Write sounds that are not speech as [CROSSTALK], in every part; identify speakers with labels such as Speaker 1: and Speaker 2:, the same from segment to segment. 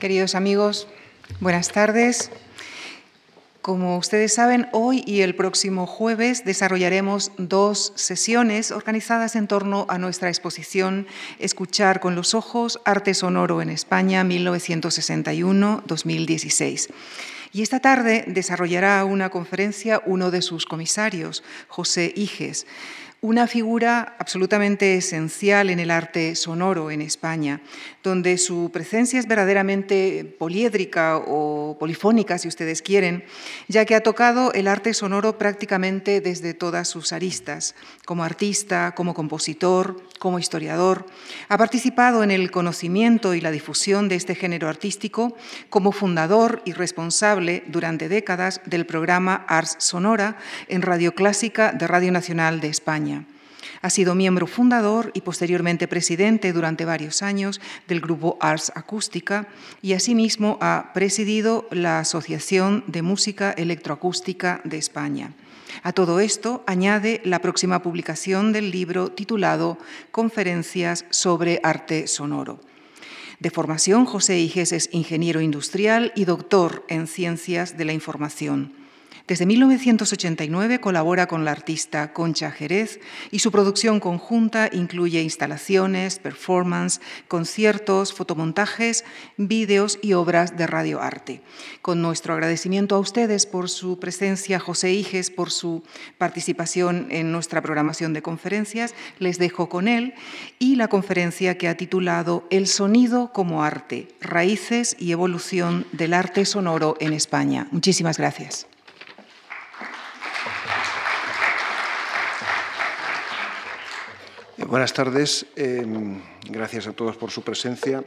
Speaker 1: Queridos amigos, buenas tardes. Como ustedes saben, hoy y el próximo jueves desarrollaremos dos sesiones organizadas en torno a nuestra exposición Escuchar con los ojos, Arte Sonoro en España 1961-2016. Y esta tarde desarrollará una conferencia uno de sus comisarios, José Iges una figura absolutamente esencial en el arte sonoro en España, donde su presencia es verdaderamente poliédrica o polifónica, si ustedes quieren, ya que ha tocado el arte sonoro prácticamente desde todas sus aristas, como artista, como compositor, como historiador. Ha participado en el conocimiento y la difusión de este género artístico como fundador y responsable durante décadas del programa Ars Sonora en Radio Clásica de Radio Nacional de España. Ha sido miembro fundador y posteriormente presidente durante varios años del grupo Ars Acústica y asimismo ha presidido la Asociación de Música Electroacústica de España. A todo esto añade la próxima publicación del libro titulado Conferencias sobre Arte Sonoro. De formación, José Iges es ingeniero industrial y doctor en Ciencias de la Información. Desde 1989 colabora con la artista Concha Jerez y su producción conjunta incluye instalaciones, performance, conciertos, fotomontajes, vídeos y obras de radioarte. Con nuestro agradecimiento a ustedes por su presencia, José Iges, por su participación en nuestra programación de conferencias, les dejo con él y la conferencia que ha titulado El sonido como arte, raíces y evolución del arte sonoro en España. Muchísimas gracias.
Speaker 2: Buenas tardes. Em, gracias a todos por su presencia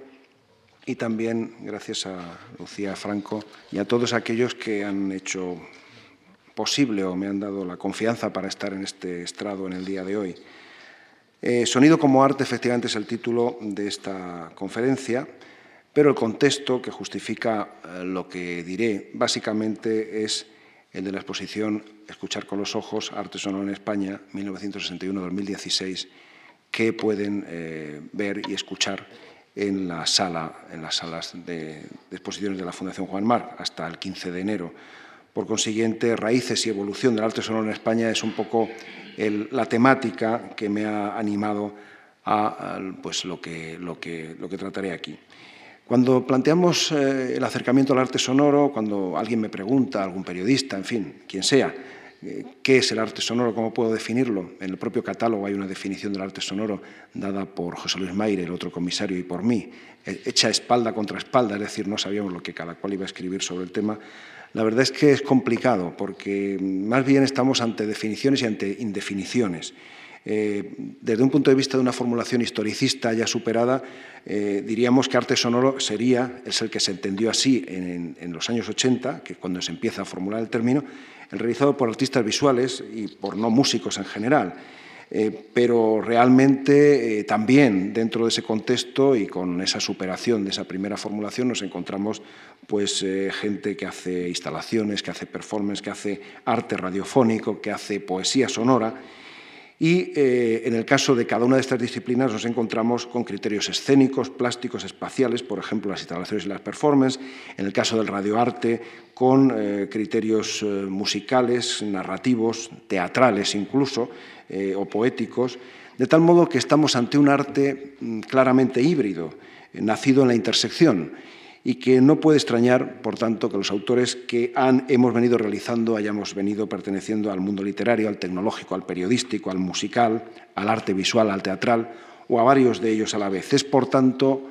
Speaker 2: y también gracias a Lucía Franco y a todos aquellos que han hecho posible o me han dado la confianza para estar en este estrado en el día de hoy. Eh, Sonido como arte efectivamente es el título de esta conferencia, pero el contexto que justifica eh, lo que diré básicamente es el de la exposición Escuchar con los ojos, Arte Sonoro en España, 1961-2016 que pueden eh, ver y escuchar en la sala, en las salas de, exposiciones de la Fundación Juan Mar hasta el 15 de enero. Por consiguiente, raíces y evolución del arte sonoro en España es un poco la temática que me ha animado a, pues, lo, que, lo, que, lo que trataré aquí. Cuando planteamos eh, el acercamiento al arte sonoro, cuando alguien me pregunta, algún periodista, en fin, quien sea, ¿Qué es el arte sonoro? ¿Cómo puedo definirlo? En el propio catálogo hay una definición del arte sonoro dada por José Luis Maire, el otro comisario, y por mí, eh, hecha espalda contra espalda, es decir, no sabíamos lo que cada cual iba a escribir sobre el tema. La verdad es que es complicado porque más bien estamos ante definiciones y ante indefiniciones. Eh, desde un punto de vista de una formulación historicista ya superada, diríamos que arte sonoro sería, es el que se entendió así en, en los años 80, que cuando se empieza a formular el término, realizado por artistas visuales y por no músicos en general. Eh, pero realmente eh, también dentro de ese contexto y con esa superación de esa primera formulación nos encontramos pues eh, gente que hace instalaciones, que hace performance, que hace arte radiofónico, que hace poesía sonora y en el caso de cada una de estas disciplinas nos encontramos con criterios escénicos, plásticos, espaciales, por ejemplo, las instalaciones y las performances. En el caso del radioarte, con eh, criterios eh, musicales, narrativos, teatrales incluso, eh, o poéticos, de tal modo que estamos ante un arte mm, claramente híbrido, nacido en la intersección, y que no puede extrañar, por tanto, que los autores que han, hemos venido realizando hayamos venido perteneciendo al mundo literario, al tecnológico, al periodístico, al musical, al arte visual, al teatral, o a varios de ellos a la vez. Es, por tanto,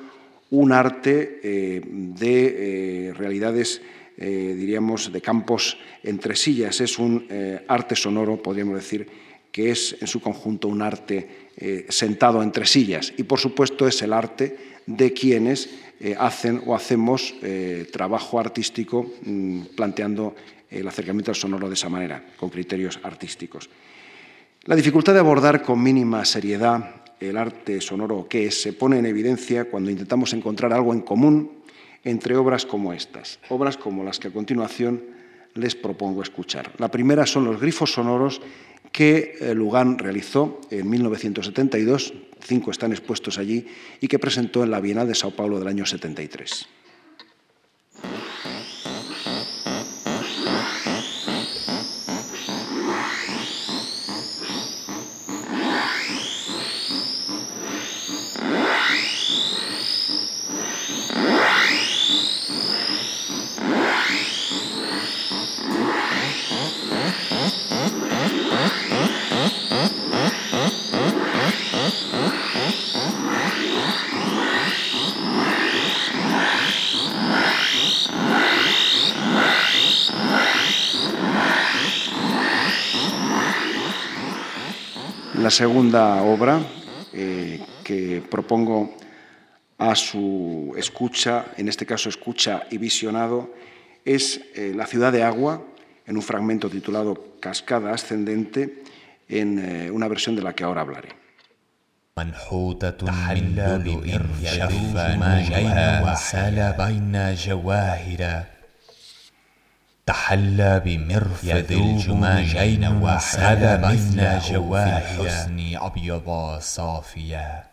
Speaker 2: un arte de realidades eh, diríamos, de campos entre sillas. Es un eh, arte sonoro, podríamos decir, que es en su conjunto un arte eh, sentado entre sillas. Y, por supuesto, es el arte de quienes hacen o hacemos trabajo artístico mm, planteando el acercamiento al sonoro de esa manera, con criterios artísticos. La dificultad de abordar con mínima seriedad el arte sonoro que es se pone en evidencia cuando intentamos encontrar algo en común entre obras como estas, obras como las que a continuación les propongo escuchar. La primera son los grifos sonoros que eh, Lugán realizó en 1972, cinco están expuestos allí, y que presentó en la Bienal de Sao Paulo del año 73. Segunda obra eh, que propongo a su escucha, en este caso escucha y visionado, es eh, La ciudad de agua, en un fragmento titulado Cascada ascendente, en eh, una versión de la que ahora hablaré.
Speaker 3: تحلى بمرفد الجماجين واحد مثل جواهر حسن أبيضا صافيا.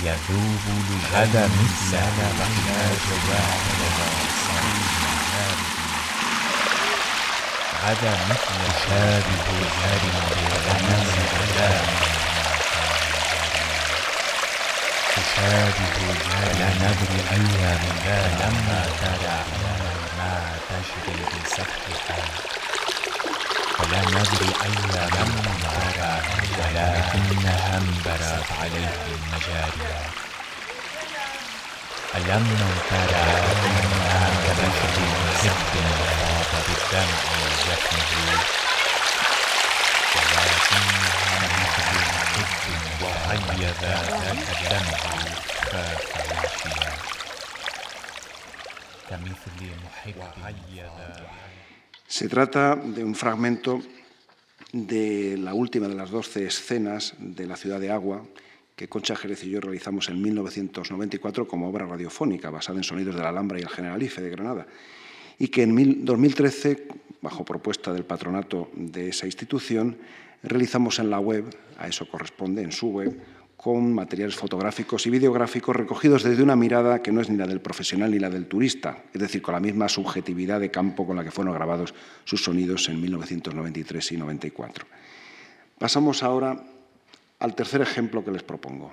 Speaker 3: يذوب هذا مثل جواهر هذا مثل شابه هذه الغمام تشابه لا ندري أيها من لما تداعي تجري بسحرها ولا ندري أي من أرى ولكنها انبرت عليه المجاري. ألم ترى أنها كبشر محب فاض بالدمع جفنه ولكنها مثل محب وهيذ ذاك الدمع خاف يمشيها
Speaker 2: Se trata de un fragmento de la última de las doce escenas de La ciudad de agua que Concha Jerez y yo realizamos en 1994 como obra radiofónica basada en sonidos de la Alhambra y el Generalife de Granada y que en 2013, bajo propuesta del patronato de esa institución, realizamos en la web, a eso corresponde, en su web, con materiales fotográficos y videográficos recogidos desde una mirada que no es ni la del profesional ni la del turista, es decir, con la misma subjetividad de campo con la que fueron grabados sus sonidos en 1993 y 94. Pasamos ahora al tercer ejemplo que les propongo.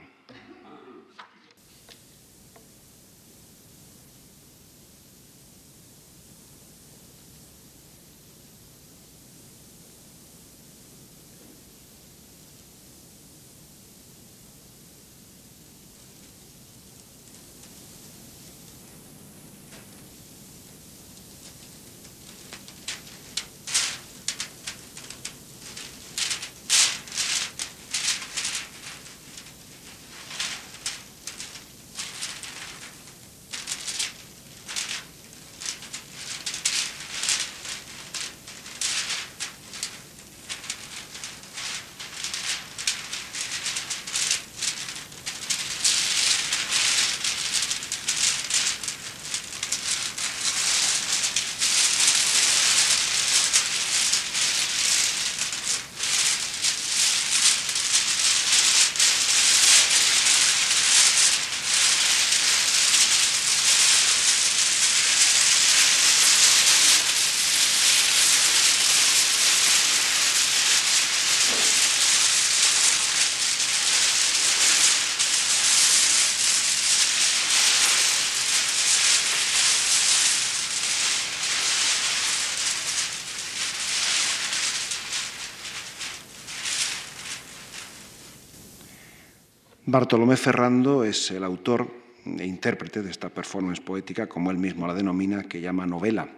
Speaker 2: Bartolomé Ferrando es el autor e intérprete de esta performance poética, como él mismo la denomina, que llama novela.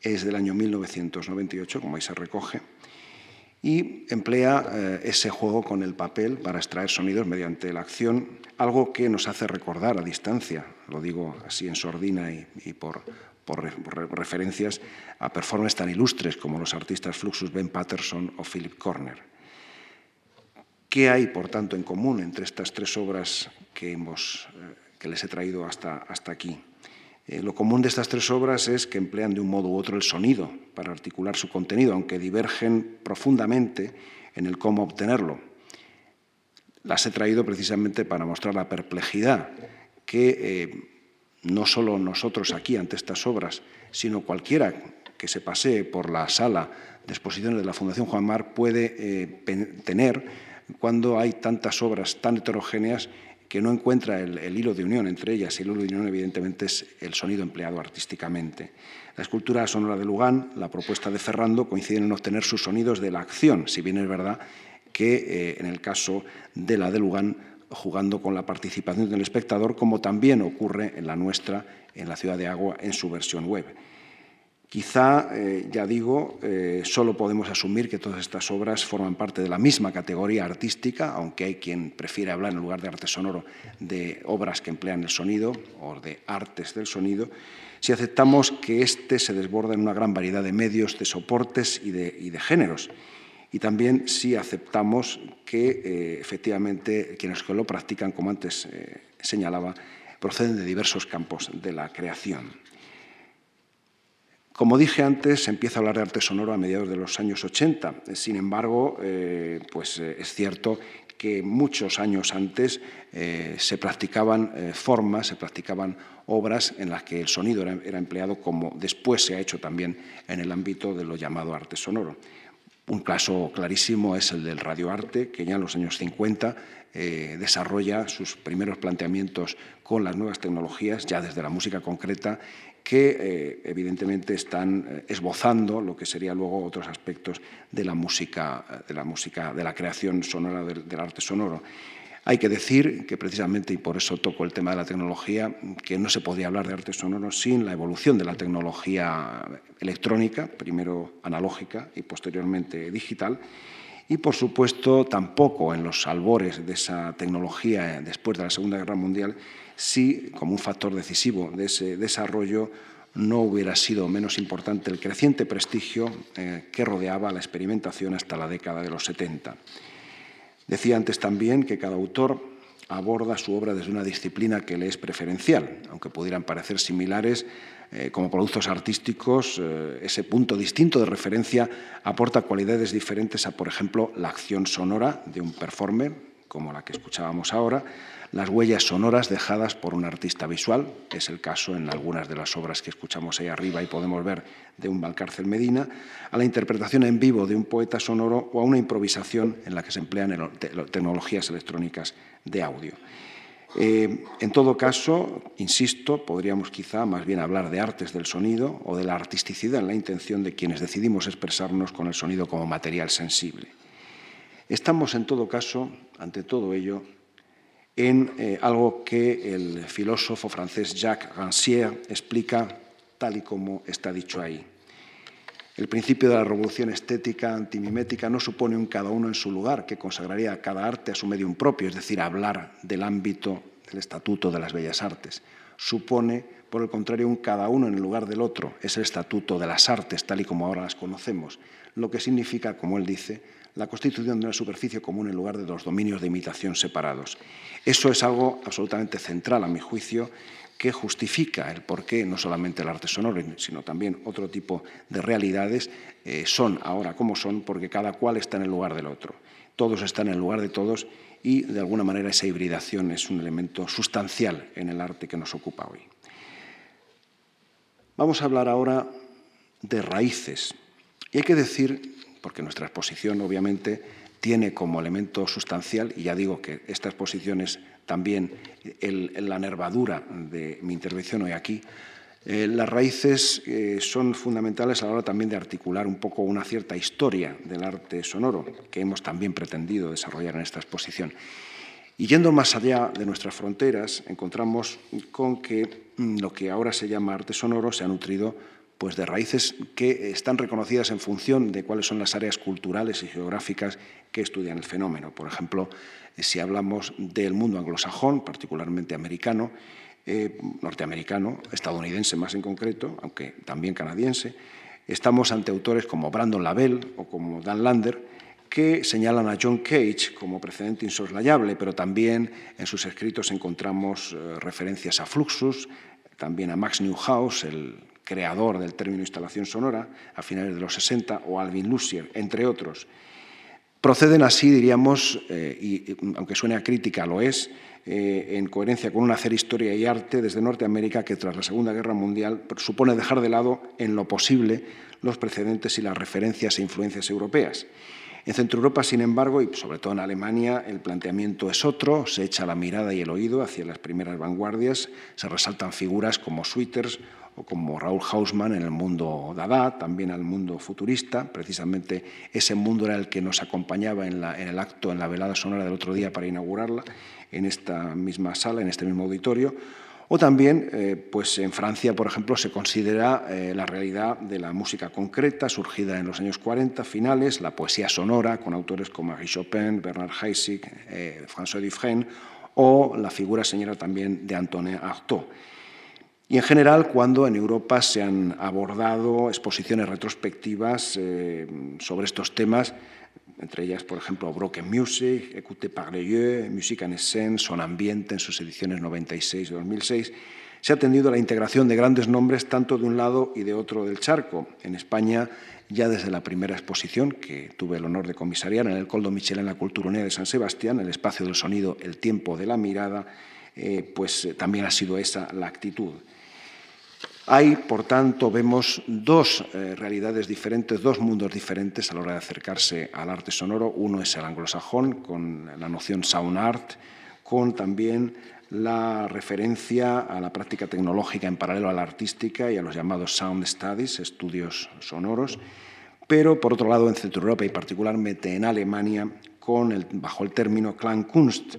Speaker 2: Es del año 1998, como ahí se recoge, y emplea eh, ese juego con el papel para extraer sonidos mediante la acción, algo que nos hace recordar a distancia, lo digo así en sordina y, por, referencias a performances tan ilustres como los artistas Fluxus Ben Patterson o Philip Corner. ¿Qué hay, por tanto, en común entre estas tres obras que, hemos, eh, que les he traído hasta, hasta aquí? Eh, lo común de estas tres obras es que emplean de un modo u otro el sonido para articular su contenido, aunque divergen profundamente en el cómo obtenerlo. Las he traído precisamente para mostrar la perplejidad que eh, no solo nosotros aquí ante estas obras, sino cualquiera que se pasee por la sala de exposiciones de la Fundación Juan Mar puede tener cuando hay tantas obras tan heterogéneas que no encuentra el, hilo de unión entre ellas, el hilo de unión evidentemente es el sonido empleado artísticamente. La escultura sonora de Lugán, la propuesta de Ferrando, coinciden en obtener sus sonidos de la acción, si bien es verdad que eh, en el caso de la de Lugán, jugando con la participación del espectador, como también ocurre en la nuestra, en la Ciudad de Agua, en su versión web. Quizá, eh, ya digo, eh, solo podemos asumir que todas estas obras forman parte de la misma categoría artística, aunque hay quien prefiere hablar en lugar de arte sonoro de obras que emplean el sonido o de artes del sonido, si aceptamos que éste se desborda en una gran variedad de medios, de soportes y de, géneros. Y también si aceptamos que eh, efectivamente quienes lo practican, como antes señalaba, proceden de diversos campos de la creación. Como dije antes, se empieza a hablar de arte sonoro a mediados de los años 80. Sin embargo, eh, pues, eh, es cierto que muchos años antes eh, se practicaban formas, se practicaban obras en las que el sonido era, era, empleado como después se ha hecho también en el ámbito de lo llamado arte sonoro. Un caso clarísimo es el del radioarte, que ya en los años 50 desarrolla sus primeros planteamientos con las nuevas tecnologías, ya desde la música concreta, que eh, evidentemente están eh, esbozando lo que serían luego otros aspectos de la música, eh, de la, música, de la creación sonora, del, arte sonoro. Hay que decir que precisamente, y por eso toco el tema de la tecnología, que no se podría hablar de arte sonoro sin la evolución de la tecnología electrónica, primero analógica y posteriormente digital, y por supuesto tampoco en los albores de esa tecnología después de la Segunda Guerra Mundial si, como un factor decisivo de ese desarrollo, no hubiera sido menos importante el creciente prestigio eh, que rodeaba la experimentación hasta la década de los 70. Decía antes también que cada autor aborda su obra desde una disciplina que le es preferencial, aunque pudieran parecer similares eh, como productos artísticos, eh, ese punto distinto de referencia aporta cualidades diferentes a, por ejemplo, la acción sonora de un performer, como la que escuchábamos ahora, las huellas sonoras dejadas por un artista visual, es el caso en algunas de las obras que escuchamos ahí arriba y podemos ver de un Valcárcel Medina, a la interpretación en vivo de un poeta sonoro o a una improvisación en la que se emplean tecnologías electrónicas de audio. Eh, en todo caso, insisto, podríamos quizá más bien hablar de artes del sonido o de la artisticidad en la intención de quienes decidimos expresarnos con el sonido como material sensible. Estamos, en todo caso, ante todo ello, en eh, algo que el filósofo francés Jacques Rancière explica tal y como está dicho ahí. El principio de la revolución estética antimimética no supone un cada uno en su lugar, que consagraría a cada arte a su medium propio, es decir, hablar del ámbito del estatuto de las bellas artes. Supone, por el contrario, un cada uno en el lugar del otro, es el estatuto de las artes, tal y como ahora las conocemos, lo que significa, como él dice, la constitución de una superficie común en lugar de los dominios de imitación separados. Eso es algo absolutamente central, a mi juicio, que justifica el por qué no solamente el arte sonoro, sino también otro tipo de realidades eh, son ahora como son, porque cada cual está en el lugar del otro. Todos están en el lugar de todos y, de alguna manera, esa hibridación es un elemento sustancial en el arte que nos ocupa hoy. Vamos a hablar ahora de raíces. Y hay que decir porque nuestra exposición obviamente tiene como elemento sustancial, y ya digo que esta exposición es también la nervadura de mi intervención hoy aquí, eh, las raíces eh, son fundamentales a la hora también de articular un poco una cierta historia del arte sonoro que hemos también pretendido desarrollar en esta exposición. Y yendo más allá de nuestras fronteras, encontramos con que mm, lo que ahora se llama arte sonoro se ha nutrido pues de raíces que están reconocidas en función de cuáles son las áreas culturales y geográficas que estudian el fenómeno. Por ejemplo, si hablamos del mundo anglosajón, particularmente americano, eh, norteamericano, estadounidense más en concreto, aunque también canadiense, estamos ante autores como Brandon Lavelle o como Dan Lander, que señalan a John Cage como precedente insoslayable, pero también en sus escritos encontramos eh, referencias a Fluxus, también a Max Newhouse, el creador del término instalación sonora a finales de los 60, o Alvin Lucier, entre otros. Proceden así, diríamos, eh, y, aunque suene a crítica, lo es, eh, en coherencia con un hacer historia y arte desde Norteamérica que tras la Segunda Guerra Mundial supone dejar de lado, en lo posible, los precedentes y las referencias e influencias europeas. En Centro Europa, sin embargo, y sobre todo en Alemania, el planteamiento es otro, se echa la mirada y el oído hacia las primeras vanguardias, se resaltan figuras como Sweeters o como Raúl Hausmann en el mundo Dada, también al mundo futurista. Precisamente ese mundo era el que nos acompañaba en, el acto, en la velada sonora del otro día para inaugurarla, en esta misma sala, en este mismo auditorio. O también, eh, pues en Francia, por ejemplo, se considera eh, la realidad de la música concreta, surgida en los años 40 finales, la poesía sonora, con autores como Marie Chopin, Bernard Heissig, eh, François Dufresne, o la figura señora también de Antonin Artaud. Y en general, cuando en Europa se han abordado exposiciones retrospectivas sobre estos temas, entre ellas, por ejemplo, Broken Music, Écoute par les yeux, Musique en scène, Son Ambiente en sus ediciones 96 y 2006, se ha atendido a la integración de grandes nombres tanto de un lado y de otro del charco. En España, ya desde la primera exposición, que tuve el honor de comisariar en el Coldo Michel en la Culturonea de San Sebastián, el espacio del sonido, el tiempo de la mirada, eh, pues eh, también ha sido esa la actitud. Hay, por tanto, vemos dos eh, realidades diferentes, dos mundos diferentes a la hora de acercarse al arte sonoro. Uno es el anglosajón, con la noción sound art, con también la referencia a la práctica tecnológica en paralelo a la artística y a los llamados sound studies, estudios sonoros, pero por otro lado en Centro Europa y particularmente en Alemania, con bajo el término Klangkunst,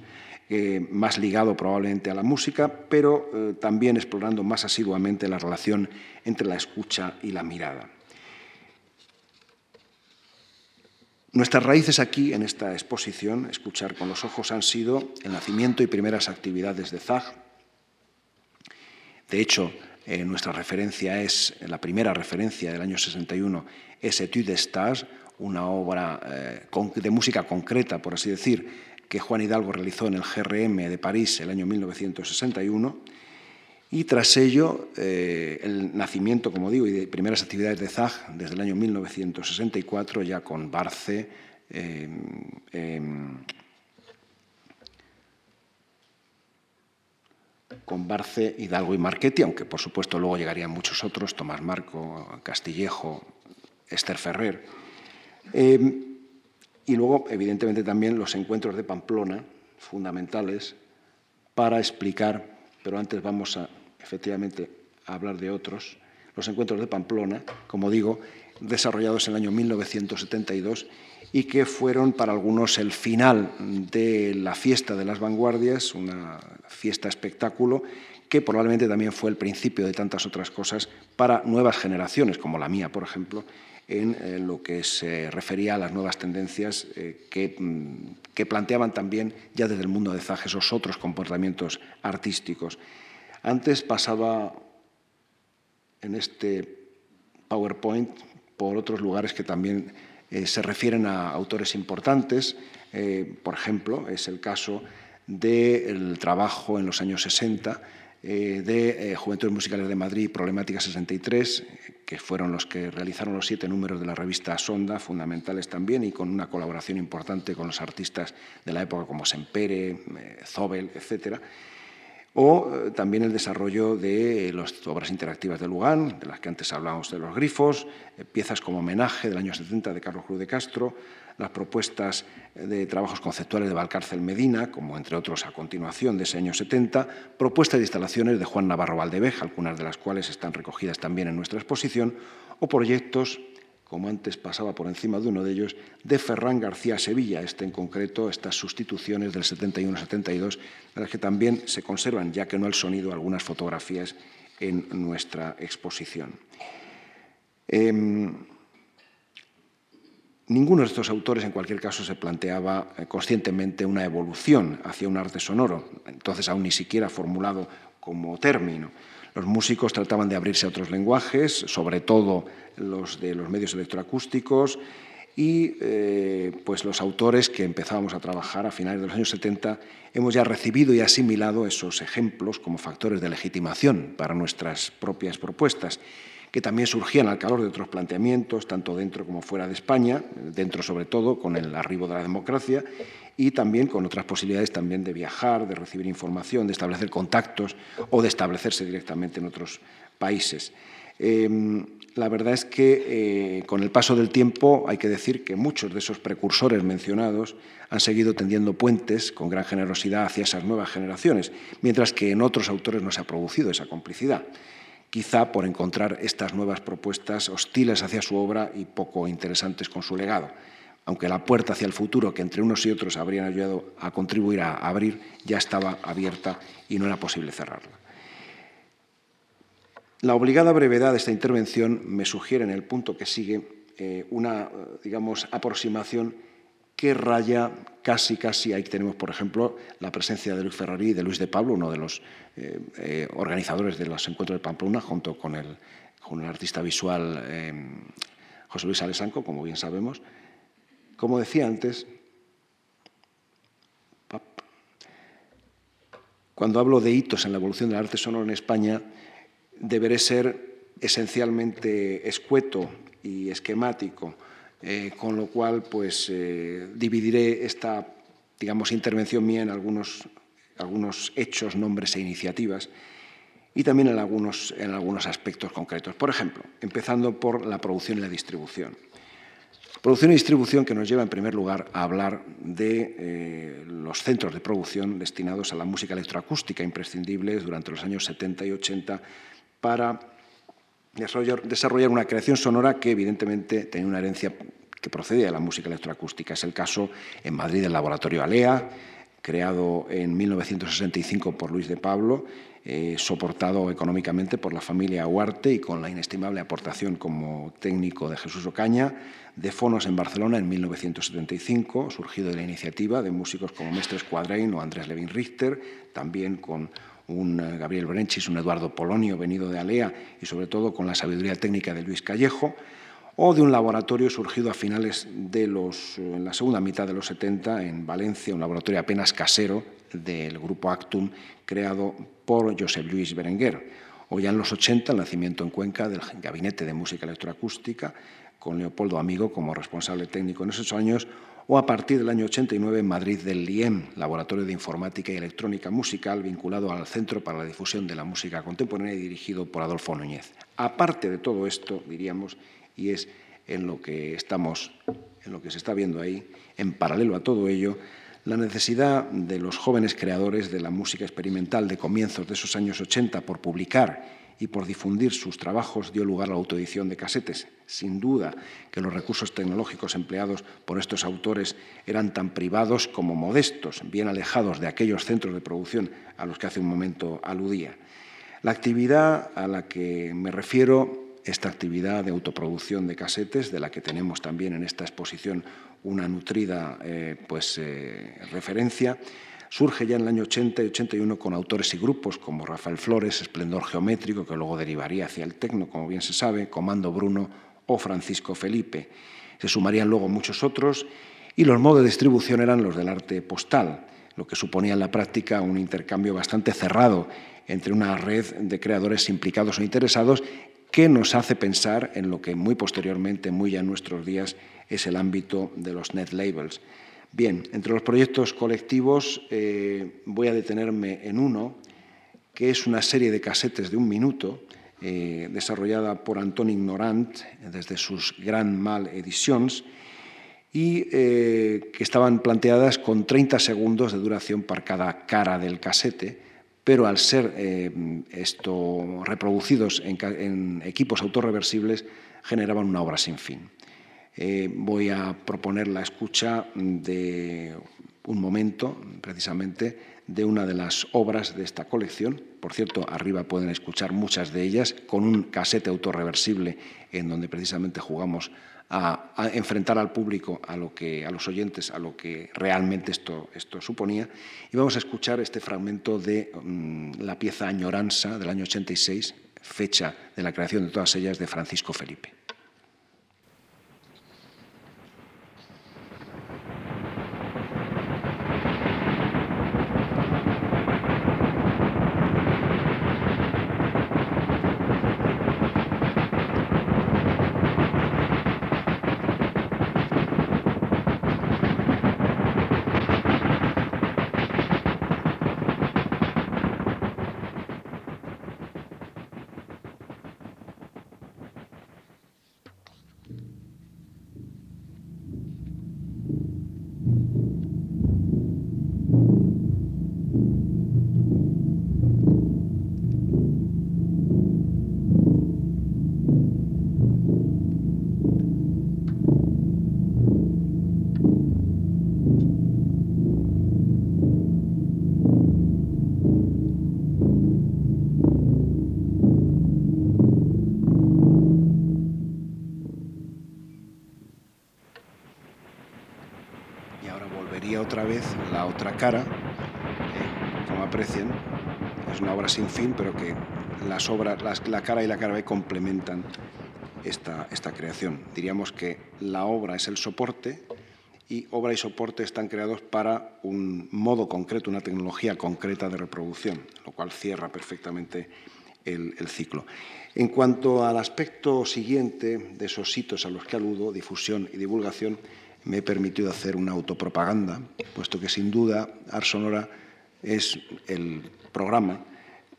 Speaker 2: eh, más ligado probablemente a la música, pero eh, también explorando más asiduamente la relación entre la escucha y la mirada. Nuestras raíces aquí, en esta exposición, Escuchar con los ojos, han sido el nacimiento y primeras actividades de Zag. De hecho, eh, nuestra referencia es, la primera referencia del año 61, es Etude Stage, una obra de música concreta, por así decir, que Juan Hidalgo realizó en el GRM de París el año 1961. Y tras ello, eh, el nacimiento, como digo, y de primeras actividades de ZAG desde el año 1964, ya con Barce, em, em, con Barce, Hidalgo y Marchetti, aunque por supuesto luego llegarían muchos otros, Tomás Marco, Castillejo, Esther Ferrer. Y luego, evidentemente, también los encuentros de Pamplona, fundamentales, para explicar, pero antes vamos a, efectivamente, a hablar de otros, los encuentros de Pamplona, como digo, desarrollados en el año 1972 y que fueron para algunos el final de la fiesta de las vanguardias, una fiesta espectáculo que probablemente también fue el principio de tantas otras cosas para nuevas generaciones, como la mía, por ejemplo, en eh, lo que se refería a las nuevas tendencias eh, mm, que, planteaban también ya desde el mundo de Zag esos otros comportamientos artísticos. Antes pasaba en este PowerPoint por otros lugares que también eh, se refieren a autores importantes. por ejemplo, es el caso del trabajo en los años 60 eh, de eh, Juventudes Musicales de Madrid, Problemática 63, que fueron los que realizaron los siete números de la revista Sonda, fundamentales también, y con una colaboración importante con los artistas de la época como Sempere, eh, Zobel, etc. O también el desarrollo de las obras interactivas de Lugán, de las que antes hablábamos de los grifos, piezas como Homenaje del año 70 de Carlos Cruz de Castro, las propuestas de trabajos conceptuales de Valcárcel Medina, como entre otros a continuación de ese año 70, propuestas de instalaciones de Juan Navarro Valdeveja, algunas de las cuales están recogidas también en nuestra exposición, o proyectos, como antes pasaba por encima de uno de ellos, de Ferran García Sevilla, este en concreto, estas sustituciones del 71-72, de las que también se conservan, ya que no el sonido, algunas fotografías en nuestra exposición. Em, Ninguno de estos autores, en cualquier caso, se planteaba eh, conscientemente una evolución hacia un arte sonoro, entonces aún ni siquiera formulado como término. Los músicos trataban de abrirse a otros lenguajes, sobre todo los de los medios electroacústicos, y eh, pues los autores que empezábamos a trabajar a finales de los años 70 hemos ya recibido y asimilado esos ejemplos como factores de legitimación para nuestras propias propuestas que también surgían al calor de otros planteamientos, tanto dentro como fuera de España, dentro sobre todo con el arribo de la democracia y también con otras posibilidades también de viajar, de recibir información, de establecer contactos o de establecerse directamente en otros países. Em, la verdad es que eh, con el paso del tiempo hay que decir que muchos de esos precursores mencionados han seguido tendiendo puentes con gran generosidad hacia esas nuevas generaciones, mientras que en otros autores no se ha producido esa complicidad quizá por encontrar estas nuevas propuestas hostiles hacia su obra y poco interesantes con su legado, aunque la puerta hacia el futuro que entre unos y otros habrían ayudado a contribuir a abrir ya estaba abierta y no era posible cerrarla. La obligada brevedad de esta intervención me sugiere en el punto que sigue eh, una, digamos, aproximación que raya casi, casi, ahí tenemos, por ejemplo, la presencia de Luis Ferrari y de Luis de Pablo, uno de los eh, eh, organizadores de los encuentros de Pamplona, junto con el, con el artista visual José Luis Alessanco, como bien sabemos. Como decía antes, cuando hablo de hitos en la evolución del arte sonoro en España, deberé ser esencialmente escueto y esquemático, eh, con lo cual pues eh, dividiré esta digamos intervención mía en algunos, algunos hechos, nombres e iniciativas y también en algunos, en algunos aspectos concretos. Por ejemplo, empezando por la producción y la distribución. Producción y distribución que nos lleva en primer lugar a hablar de eh, los centros de producción destinados a la música electroacústica imprescindibles durante los años 70 y 80 para desarrollar, una creación sonora que evidentemente tenía una herencia que procedía de la música electroacústica. Es el caso en Madrid del laboratorio Alea, creado en 1965 por Luis de Pablo, eh, soportado económicamente por la familia Huarte y con la inestimable aportación como técnico de Jesús Ocaña, de Fonos en Barcelona en 1975, surgido de la iniciativa de músicos como Mestres Cuadrain o Andrés Levin Richter, también con un eh, Gabriel Brenchis, un Eduardo Polonio venido de Alea y sobre todo con la sabiduría técnica de Luis Callejo, o de un laboratorio surgido a finales de los, eh, en la segunda mitad de los 70 en Valencia, un laboratorio apenas casero del grupo Actum, creado por Josep Luis Berenguer. O ya en los 80 el nacimiento en Cuenca del Gabinete de Música Electroacústica, con Leopoldo Amigo como responsable técnico en esos años, o a partir del año 89 en Madrid del LIEM, Laboratorio de Informática y Electrónica Musical, vinculado al Centro para la Difusión de la Música Contemporánea y dirigido por Adolfo Núñez. Aparte de todo esto, diríamos, y es en lo que estamos, en lo que se está viendo ahí, en paralelo a todo ello, la necesidad de los jóvenes creadores de la música experimental de comienzos de esos años 80 por publicar y por difundir sus trabajos dio lugar a la autoedición de casetes. Sin duda que los recursos tecnológicos empleados por estos autores eran tan privados como modestos, bien alejados de aquellos centros de producción a los que hace un momento aludía. La actividad a la que me refiero, esta actividad de autoproducción de casetes, de la que tenemos también en esta exposición una nutrida eh, pues, eh, referencia, surge ya en el año 80 y 81 con autores y grupos como Rafael Flores, Esplendor Geométrico, que luego derivaría hacia el tecno, como bien se sabe, Comando Bruno o Francisco Felipe. Se sumarían luego muchos otros y los modos de distribución eran los del arte postal, lo que suponía en la práctica un intercambio bastante cerrado entre una red de creadores implicados o interesados que nos hace pensar en lo que muy posteriormente, muy ya en nuestros días, es el ámbito de los net labels. Bien, entre los proyectos colectivos eh, voy a detenerme en uno, que es una serie de casetes de un minuto, eh, desarrollada por Antón Ignorant desde sus Gran Mal Editions, y eh, que estaban planteadas con 30 segundos de duración para cada cara del casete, pero al ser esto reproducidos en equipos autorreversibles generaban una obra sin fin. Eh, voy a proponer la escucha de un momento, precisamente, de una de las obras de esta colección. Por cierto, arriba pueden escuchar muchas de ellas con un casete autorreversible en donde precisamente jugamos a, enfrentar al público, a, lo que, a los oyentes, a lo que realmente esto, esto suponía. Y vamos a escuchar este fragmento de mm, la pieza Añoranza del año 86, fecha de la creación de todas ellas de Francisco Felipe. Otra vez la otra cara, como aprecian, es una obra sin fin, pero que las obras, la cara y la cara B complementan esta, esta creación. Diríamos que la obra es el soporte y obra y soporte están creados para un modo concreto, una tecnología concreta de reproducción, lo cual cierra perfectamente el, el, ciclo. En cuanto al aspecto siguiente de esos hitos a los que aludo, difusión y divulgación, me he permitido hacer una autopropaganda, puesto que sin duda Ars Sonora es el programa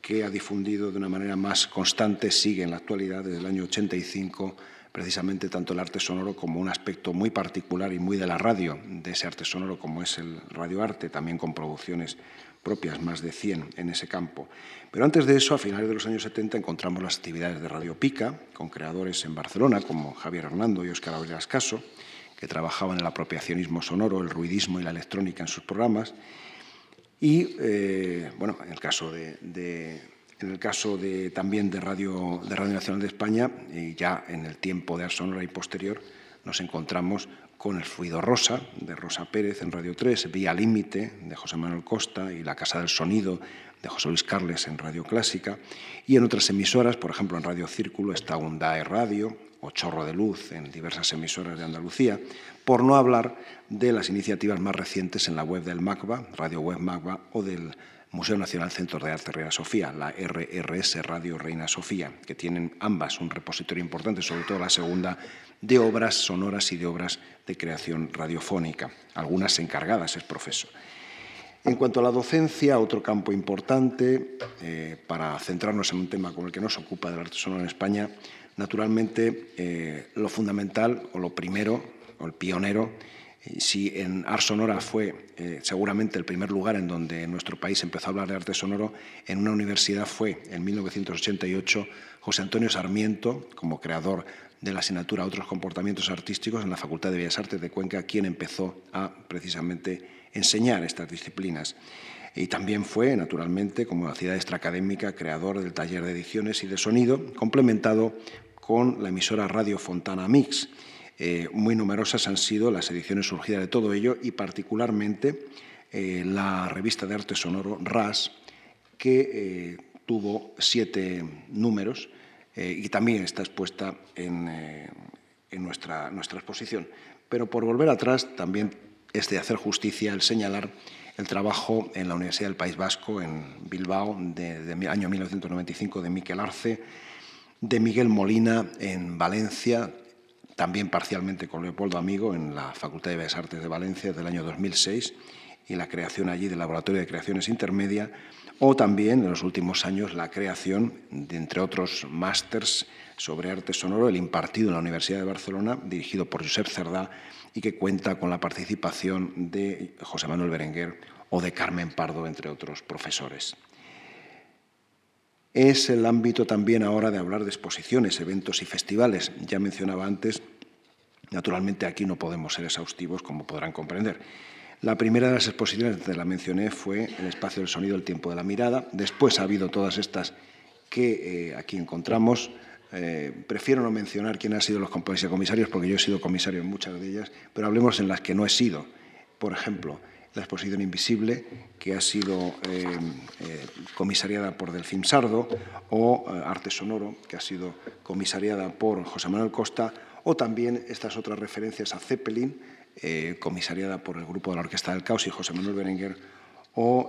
Speaker 2: que ha difundido de una manera más constante, sigue en la actualidad desde el año 85, precisamente tanto el arte sonoro como un aspecto muy particular y muy de la radio, de ese arte sonoro como es el radioarte, también con producciones propias, más de 100 en ese campo. Pero antes de eso, a finales de los años 70, encontramos las actividades de Radio Pica, con creadores en Barcelona como Javier Hernando y Óscar Abril Caso, que trabajaban el apropiacionismo sonoro, el ruidismo y la electrónica en sus programas, y, eh, bueno, en el caso, de, en el caso de, también de Radio, de Radio Nacional de España, y ya en el tiempo de Arsonora y posterior, nos encontramos con El Fluido Rosa, de Rosa Pérez en Radio 3, Vía Límite, de José Manuel Costa, y La Casa del Sonido, de José Luis Carles en Radio Clásica, y en otras emisoras, por ejemplo en Radio Círculo está UNDAE Radio, o Chorro de Luz en diversas emisoras de Andalucía, por no hablar de las iniciativas más recientes en la web del MACBA, Radio Web MACBA, o del Museo Nacional Centro de Arte Reina Sofía, la RRS Radio Reina Sofía, que tienen ambas un repositorio importante, sobre todo la segunda, de obras sonoras y de obras de creación radiofónica, algunas encargadas, es profesor. En cuanto a la docencia, otro campo importante, eh, para centrarnos en un tema con el que nos ocupa del arte sonoro en España, Naturalmente, eh, lo fundamental o lo primero, o el pionero, si en Art Sonora fue eh, seguramente el primer lugar en donde nuestro país empezó a hablar de arte sonoro, en una universidad fue en 1988 José Antonio Sarmiento, como creador de la asignatura Otros comportamientos artísticos en la Facultad de Bellas Artes de Cuenca, quien empezó a precisamente enseñar estas disciplinas. Y también fue, naturalmente, como ciudad extraacadémica, creador del taller de ediciones y de sonido, complementado con la emisora Radio Fontana Mix. Eh, muy numerosas han sido las ediciones surgidas de todo ello y particularmente eh, la revista de arte sonoro RAS, que eh, tuvo siete números y también está expuesta en, nuestra exposición. Pero por volver atrás, también es de hacer justicia el señalar el trabajo en la Universidad del País Vasco, en Bilbao, de, de año 1995, de Miquel Arce, de Miguel Molina en Valencia, también parcialmente con Leopoldo Amigo en la Facultad de Bellas Artes de Valencia del año 2006 y la creación allí del Laboratorio de Creaciones Intermedia, o también en los últimos años la creación de, entre otros, másters sobre arte sonoro, el impartido en la Universidad de Barcelona, dirigido por Josep Cerdá, y que cuenta con la participación de José Manuel Berenguer o de Carmen Pardo, entre otros profesores. Es el ámbito también ahora de hablar de exposiciones, eventos y festivales. Ya mencionaba antes, naturalmente aquí no podemos ser exhaustivos, como podrán comprender. La primera de las exposiciones que la mencioné fue el espacio del sonido, el tiempo de la mirada. Después ha habido todas estas que eh, aquí encontramos. Eh, prefiero no mencionar quién ha sido los comisarios porque yo he sido comisario en muchas de ellas, pero hablemos en las que no he sido. Por ejemplo, la exposición invisible, que ha sido eh, eh, comisariada por Delfín Sardo, o eh, Arte Sonoro, que ha sido comisariada por José Manuel Costa, o también estas otras referencias a Zeppelin, comisariada por el grupo de la Orquesta del Caos y José Manuel Berenguer, o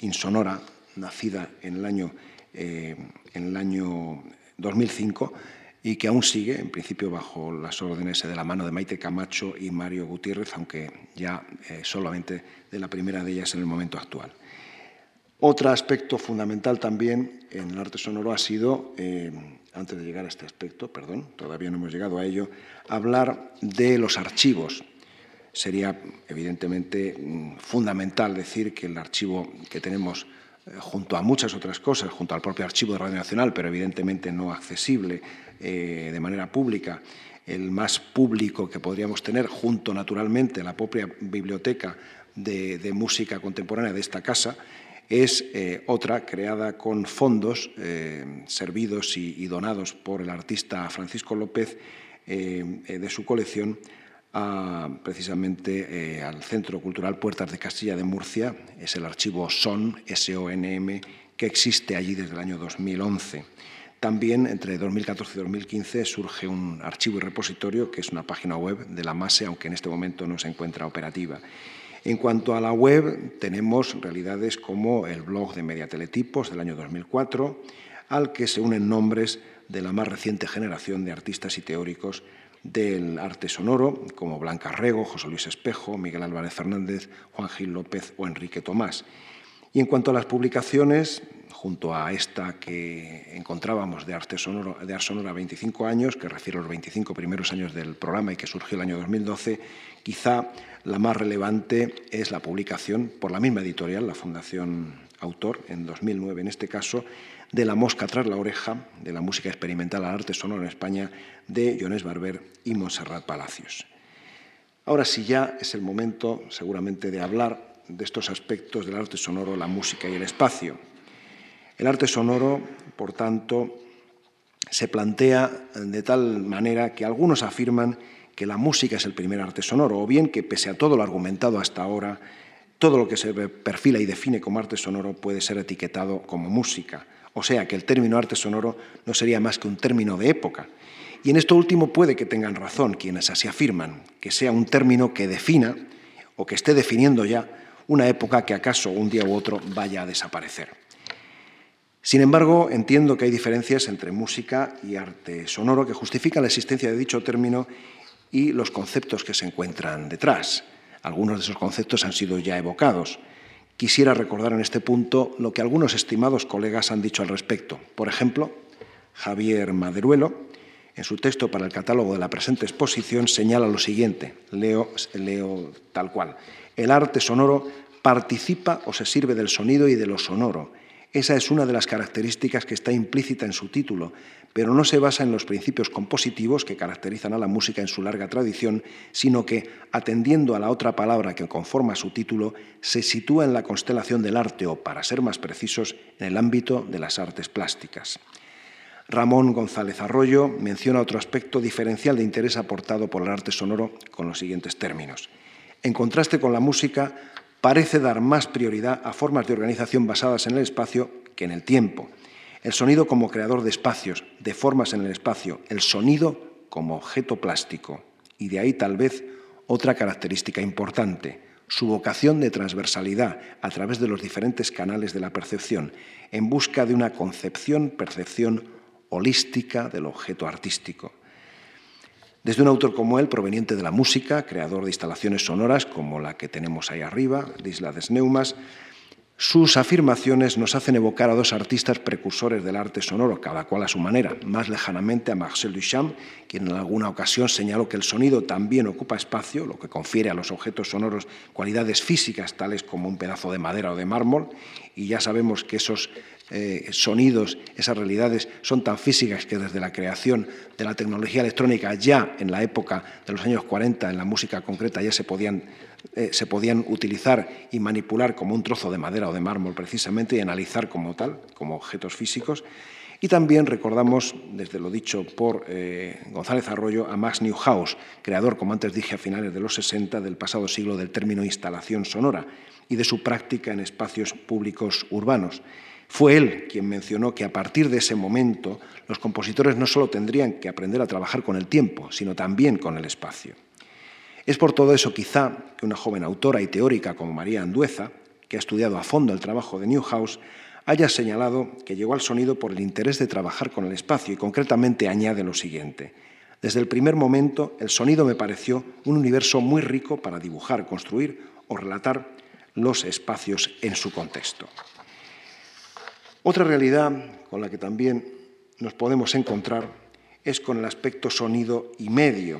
Speaker 2: Insonora, nacida en el año, en el año 2005, y que aún sigue, en principio, bajo las órdenes de la mano de Maite Camacho y Mario Gutiérrez, aunque ya eh, solamente de la primera de ellas en el momento actual. Otro aspecto fundamental también en el arte sonoro ha sido, eh, antes de llegar a este aspecto, perdón, todavía no hemos llegado a ello, hablar de los archivos. Sería evidentemente mm, fundamental decir que el archivo que tenemos junto a muchas otras cosas, junto al propio archivo de Radio Nacional, pero evidentemente no accesible eh, de manera pública, el más público que podríamos tener, junto naturalmente a la propia biblioteca de, música contemporánea de esta casa, es eh, otra creada con fondos servidos y, donados por el artista Francisco López de su colección precisamente eh, al Centro Cultural Puertas de Castilla de Murcia, es el archivo SON, S-O-N-M, que existe allí desde el año 2011. También entre 2014 y 2015 surge un archivo y repositorio, que es una página web de la MASE, aunque en este momento no se encuentra operativa. En cuanto a la web, tenemos realidades como el blog de Mediateletipos del año 2004, al que se unen nombres de la más reciente generación de artistas y teóricos del arte sonoro, como Blanca Rego, José Luis Espejo, Miguel Álvarez Fernández, Juan Gil López o Enrique Tomás. Y en cuanto a las publicaciones, junto a esta que encontrábamos de Arte Sonoro, de Arte Sonora 25 años, que refiere a los 25 primeros años del programa y que surgió el año 2012, quizá la más relevante es la publicación por la misma editorial, la Fundación Autor, en 2009 en este caso, de La mosca tras la oreja, de la música experimental al arte sonoro en España, de Jones Barber y Montserrat Palacios. Ahora sí ya es el momento seguramente de hablar de estos aspectos del arte sonoro, la música y el espacio. El arte sonoro, por tanto, se plantea de tal manera que algunos afirman que la música es el primer arte sonoro, o bien que pese a todo lo argumentado hasta ahora, todo lo que se perfila y define como arte sonoro puede ser etiquetado como música. O sea que el término arte sonoro no sería más que un término de época. Y en esto último puede que tengan razón quienes así afirman, que sea un término que defina o que esté definiendo ya una época que acaso un día u otro vaya a desaparecer. Sin embargo, entiendo que hay diferencias entre música y arte sonoro que justifican la existencia de dicho término y los conceptos que se encuentran detrás. Algunos de esos conceptos han sido ya evocados. Quisiera recordar en este punto lo que algunos estimados colegas han dicho al respecto. Por ejemplo, Javier Maderuelo, en su texto para el catálogo de la presente exposición, señala lo siguiente, leo, leo tal cual. El arte sonoro participa o se sirve del sonido y de lo sonoro esa es una de las características que está implícita en su título, pero no se basa en los principios compositivos que caracterizan a la música en su larga tradición, sino que, atendiendo a la otra palabra que conforma su título, se sitúa en la constelación del arte o, para ser más precisos, en el ámbito de las artes plásticas. Ramón González Arroyo menciona otro aspecto diferencial de interés aportado por el arte sonoro con los siguientes términos. En contraste con la música, parece dar más prioridad a formas de organización basadas en el espacio que en el tiempo. El sonido como creador de espacios, de formas en el espacio, el sonido como objeto plástico. Y de ahí tal vez otra característica importante, su vocación de transversalidad a través de los diferentes canales de la percepción, en busca de una concepción, percepción holística del objeto artístico. Desde un autor como él, proveniente de la música, creador de instalaciones sonoras como la que tenemos ahí arriba, de Isla de Sneumas, sus afirmaciones nos hacen evocar a dos artistas precursores del arte sonoro, cada cual a su manera, más lejanamente a Marcel Duchamp, quien en alguna ocasión señaló que el sonido también ocupa espacio, lo que confiere a los objetos sonoros cualidades físicas tales como un pedazo de madera o de mármol, y ya sabemos que esos eh, sonidos, esas realidades son tan físicas que desde la creación de la tecnología electrónica ya en la época de los años 40 en la música concreta ya se podían, eh, se podían utilizar y manipular como un trozo de madera o de mármol precisamente y analizar como tal, como objetos físicos. Y también recordamos, desde lo dicho por eh, González Arroyo, a Max Newhouse, creador, como antes dije, a finales de los 60 del pasado siglo del término instalación sonora y de su práctica en espacios públicos urbanos. Fue él quien mencionó que a partir de ese momento los compositores no solo tendrían que aprender a trabajar con el tiempo, sino también con el espacio. Es por todo eso quizá que una joven autora y teórica como María Andueza, que ha estudiado a fondo el trabajo de Newhouse, haya señalado que llegó al sonido por el interés de trabajar con el espacio y concretamente añade lo siguiente. Desde el primer momento el sonido me pareció un universo muy rico para dibujar, construir o relatar los espacios en su contexto. Otra realidad con la que también nos podemos encontrar es con el aspecto sonido y medio.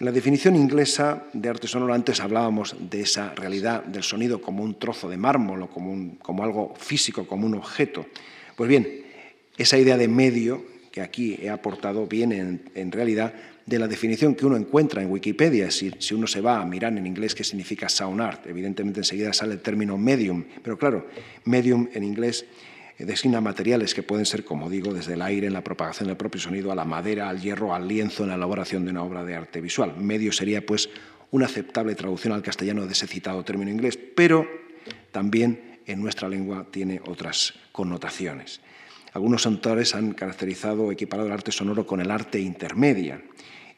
Speaker 2: En la definición inglesa de arte sonoro antes hablábamos de esa realidad del sonido como un trozo de mármol o como, como algo físico, como un objeto. Pues bien, esa idea de medio que aquí he aportado viene en, realidad de la definición que uno encuentra en Wikipedia. Si, si, uno se va a mirar en inglés qué significa sound art, evidentemente enseguida sale el término medium, pero claro, medium en inglés designa materiales que pueden ser, como digo, desde el aire en la propagación del propio sonido, a la madera, al hierro, al lienzo en la elaboración de una obra de arte visual. Medio sería, pues, una aceptable traducción al castellano de ese citado término inglés, pero también en nuestra lengua tiene otras connotaciones. Algunos autores han caracterizado o equiparado el arte sonoro con el arte intermedia.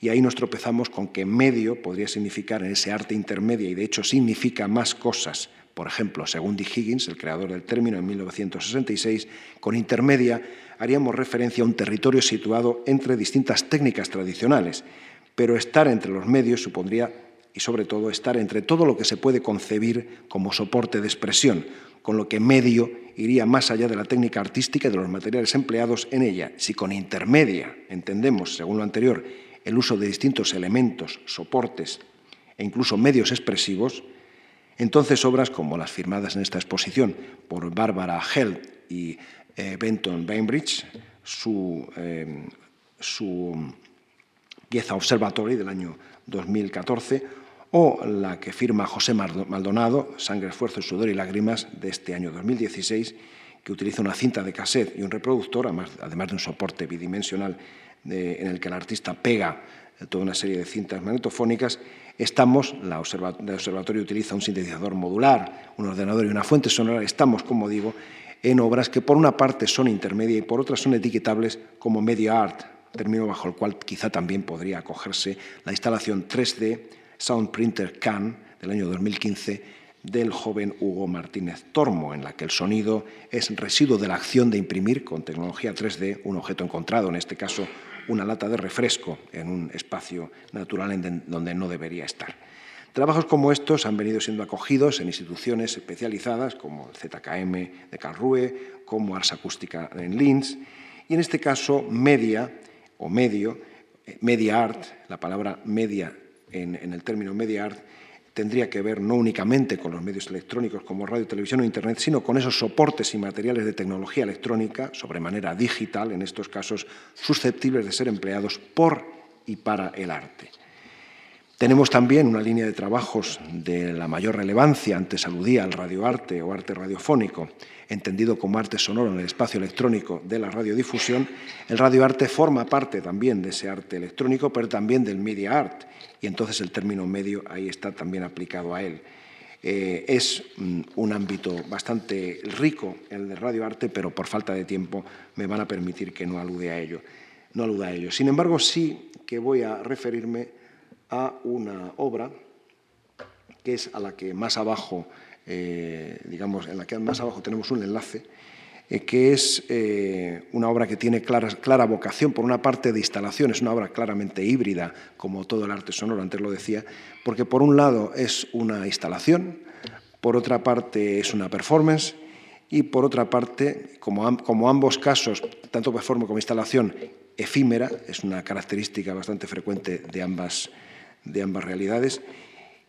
Speaker 2: Y ahí nos tropezamos con que medio podría significar en ese arte intermedia, y de hecho significa más cosas. Por ejemplo, según D. Higgins, el creador del término en 1966, con intermedia haríamos referencia a un territorio situado entre distintas técnicas tradicionales, pero estar entre los medios supondría, y sobre todo, estar entre todo lo que se puede concebir como soporte de expresión, con lo que medio iría más allá de la técnica artística y de los materiales empleados en ella. Si con intermedia entendemos, según lo anterior, el uso de distintos elementos, soportes e incluso medios expresivos, entonces obras como las firmadas en esta exposición por Barbara Held y eh, Benton Bainbridge, su, eh, su pieza Observatory del año 2014, o la que firma José Maldonado, Sangre, Esfuerzo, Sudor y Lágrimas, de este año 2016, que utiliza una cinta de cassette y un reproductor, además de un soporte bidimensional en el que el artista pega toda una serie de cintas magnetofónicas, estamos, el observatorio utiliza un sintetizador modular, un ordenador y una fuente sonora, estamos, como digo, en obras que por una parte son intermedia y por otra son etiquetables como media art, término bajo el cual quizá también podría acogerse la instalación 3D Sound Printer Can del año 2015 del joven Hugo Martínez Tormo, en la que el sonido es residuo de la acción de imprimir con tecnología 3D un objeto encontrado, en este caso una lata de refresco en un espacio natural donde no debería estar. Trabajos como estos han venido siendo acogidos en instituciones especializadas como el ZKM de Carrue, como Ars Acústica en Linz, y en este caso media o medio, eh, media art, la palabra media en, el término media art tendría que ver no únicamente con los medios electrónicos como radio, televisión o internet, sino con esos soportes y materiales de tecnología electrónica, sobremanera digital, en estos casos susceptibles de ser empleados por y para el arte. Tenemos también una línea de trabajos de la mayor relevancia, antes aludía al radioarte o arte radiofónico, entendido como arte sonoro en el espacio electrónico de la radiodifusión. El radioarte forma parte también de ese arte electrónico, pero también del media art, y entonces el término medio ahí está también aplicado a él. Eh, es mm, un ámbito bastante rico el de radioarte, pero por falta de tiempo me van a permitir que no alude a ello. No alude a ello. Sin embargo, sí que voy a referirme a una obra que es a la que más abajo, eh, digamos, en la que más abajo tenemos un enlace, eh, que es eh, una obra que tiene clara, clara, vocación, por una parte de instalación, es una obra claramente híbrida, como todo el arte sonoro, antes lo decía, porque por un lado es una instalación, por otra parte es una performance, y por otra parte, como, como ambos casos, tanto performance como instalación, efímera, es una característica bastante frecuente de ambas de ambas realidades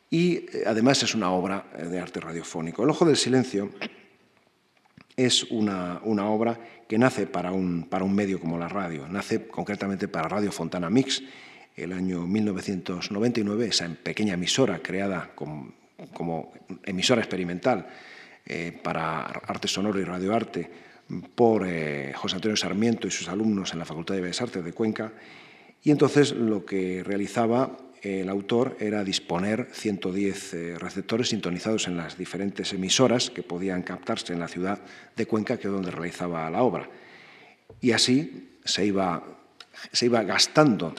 Speaker 2: y eh, además es una obra eh, de arte radiofónico. El Ojo del Silencio es una, obra que nace para un, para un, medio como la radio, nace concretamente para Radio Fontana Mix, el año 1999, esa pequeña emisora creada como, como emisora experimental eh, para arte sonoro y radioarte por José Antonio Sarmiento y sus alumnos en la Facultad de Bellas Artes de Cuenca. Y entonces lo que realizaba el autor era disponer 110 eh, receptores sintonizados en las diferentes emisoras que podían captarse en la ciudad de Cuenca, que es donde realizaba la obra. Y así se iba, se iba gastando,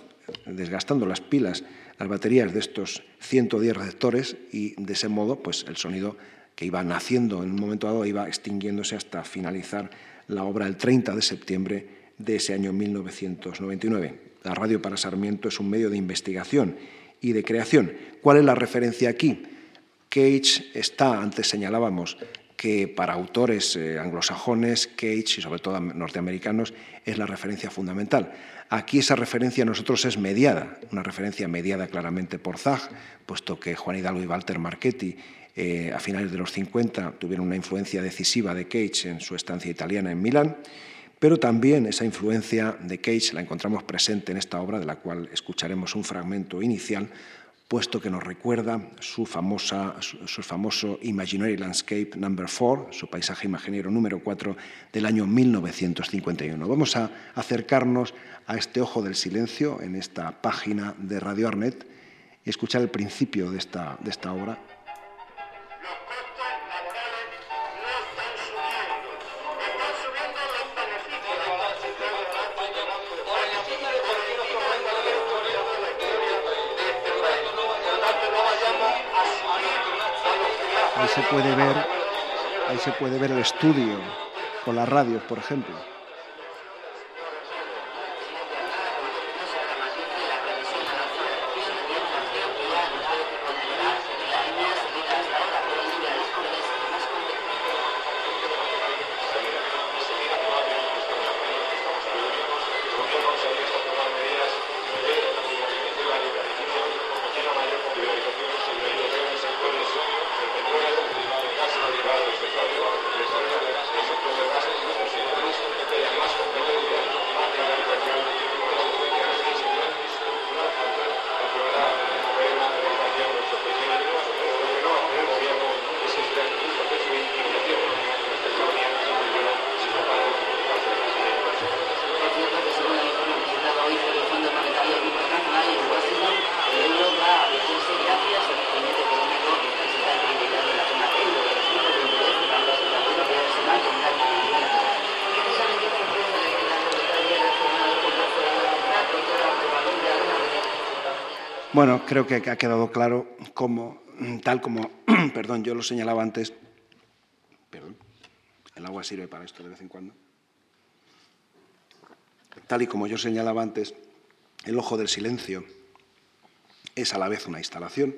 Speaker 2: desgastando las pilas, las baterías de estos 110 receptores y de ese modo pues, el sonido que iba naciendo en un momento dado iba extinguiéndose hasta finalizar la obra el 30 de septiembre de ese año 1999. La radio para Sarmiento es un medio de investigación y de creación. ¿Cuál es la referencia aquí? Cage está, antes señalábamos, que para autores eh, anglosajones, Cage y sobre todo norteamericanos, es la referencia fundamental. Aquí esa referencia a nosotros es mediada, una referencia mediada claramente por Zag, puesto que Juan Hidalgo y Walter Marchetti eh, a finales de los 50 tuvieron una influencia decisiva de Cage en su estancia italiana en Milán. Pero también esa influencia de Cage la encontramos presente en esta obra, de la cual escucharemos un fragmento inicial, puesto que nos recuerda su, famosa, su, famoso Imaginary Landscape Number 4, su paisaje imaginario número 4 del año 1951. Vamos a acercarnos a este ojo del silencio en esta página de Radio Arnet y escuchar el principio de esta, de esta obra. Ahí se puede ver, ahí se puede ver el estudio con las radios, por ejemplo. Creo que ha quedado claro cómo, tal como, [CLEARS THROAT] perdón, yo lo señalaba antes, perdón, el agua sirve para esto de vez en cuando, tal y como yo señalaba antes, el ojo del silencio es a la vez una instalación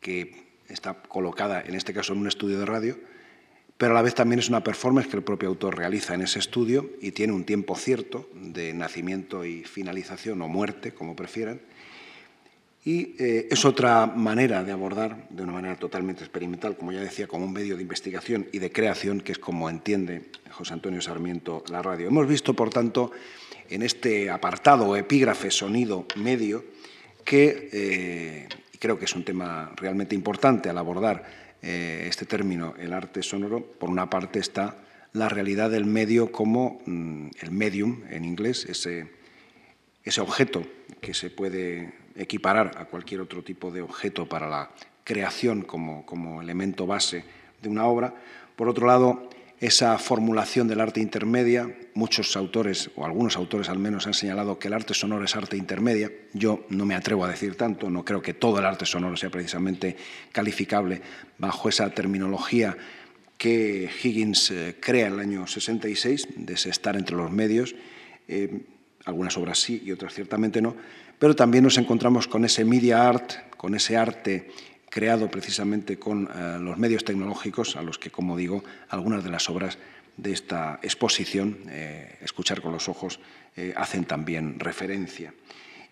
Speaker 2: que está colocada, en este caso, en un estudio de radio, pero a la vez también es una performance que el propio autor realiza en ese estudio y tiene un tiempo cierto de nacimiento y finalización o muerte, como prefieran, y eh, es otra manera de abordar, de una manera totalmente experimental, como ya decía, como un medio de investigación y de creación, que es como entiende José Antonio Sarmiento la radio. Hemos visto, por tanto, en este apartado epígrafe sonido medio, que eh, creo que es un tema realmente importante al abordar eh, este término, el arte sonoro. Por una parte está la realidad del medio como mm, el medium en inglés, ese, ese objeto que se puede equiparar a cualquier otro tipo de objeto para la creación como, como elemento base de una obra. Por otro lado, esa formulación del arte intermedia, muchos autores, o algunos autores al menos, han señalado que el arte sonoro es arte intermedia. Yo no me atrevo a decir tanto, no creo que todo el arte sonoro sea precisamente calificable bajo esa terminología que Higgins eh, crea en el año 66, de ese estar entre los medios. Eh, algunas obras sí y otras ciertamente no, pero también nos encontramos con ese media art, con ese arte creado precisamente con eh, los medios tecnológicos, a los que, como digo, algunas de las obras de esta exposición, eh, Escuchar con los ojos, eh, hacen también referencia.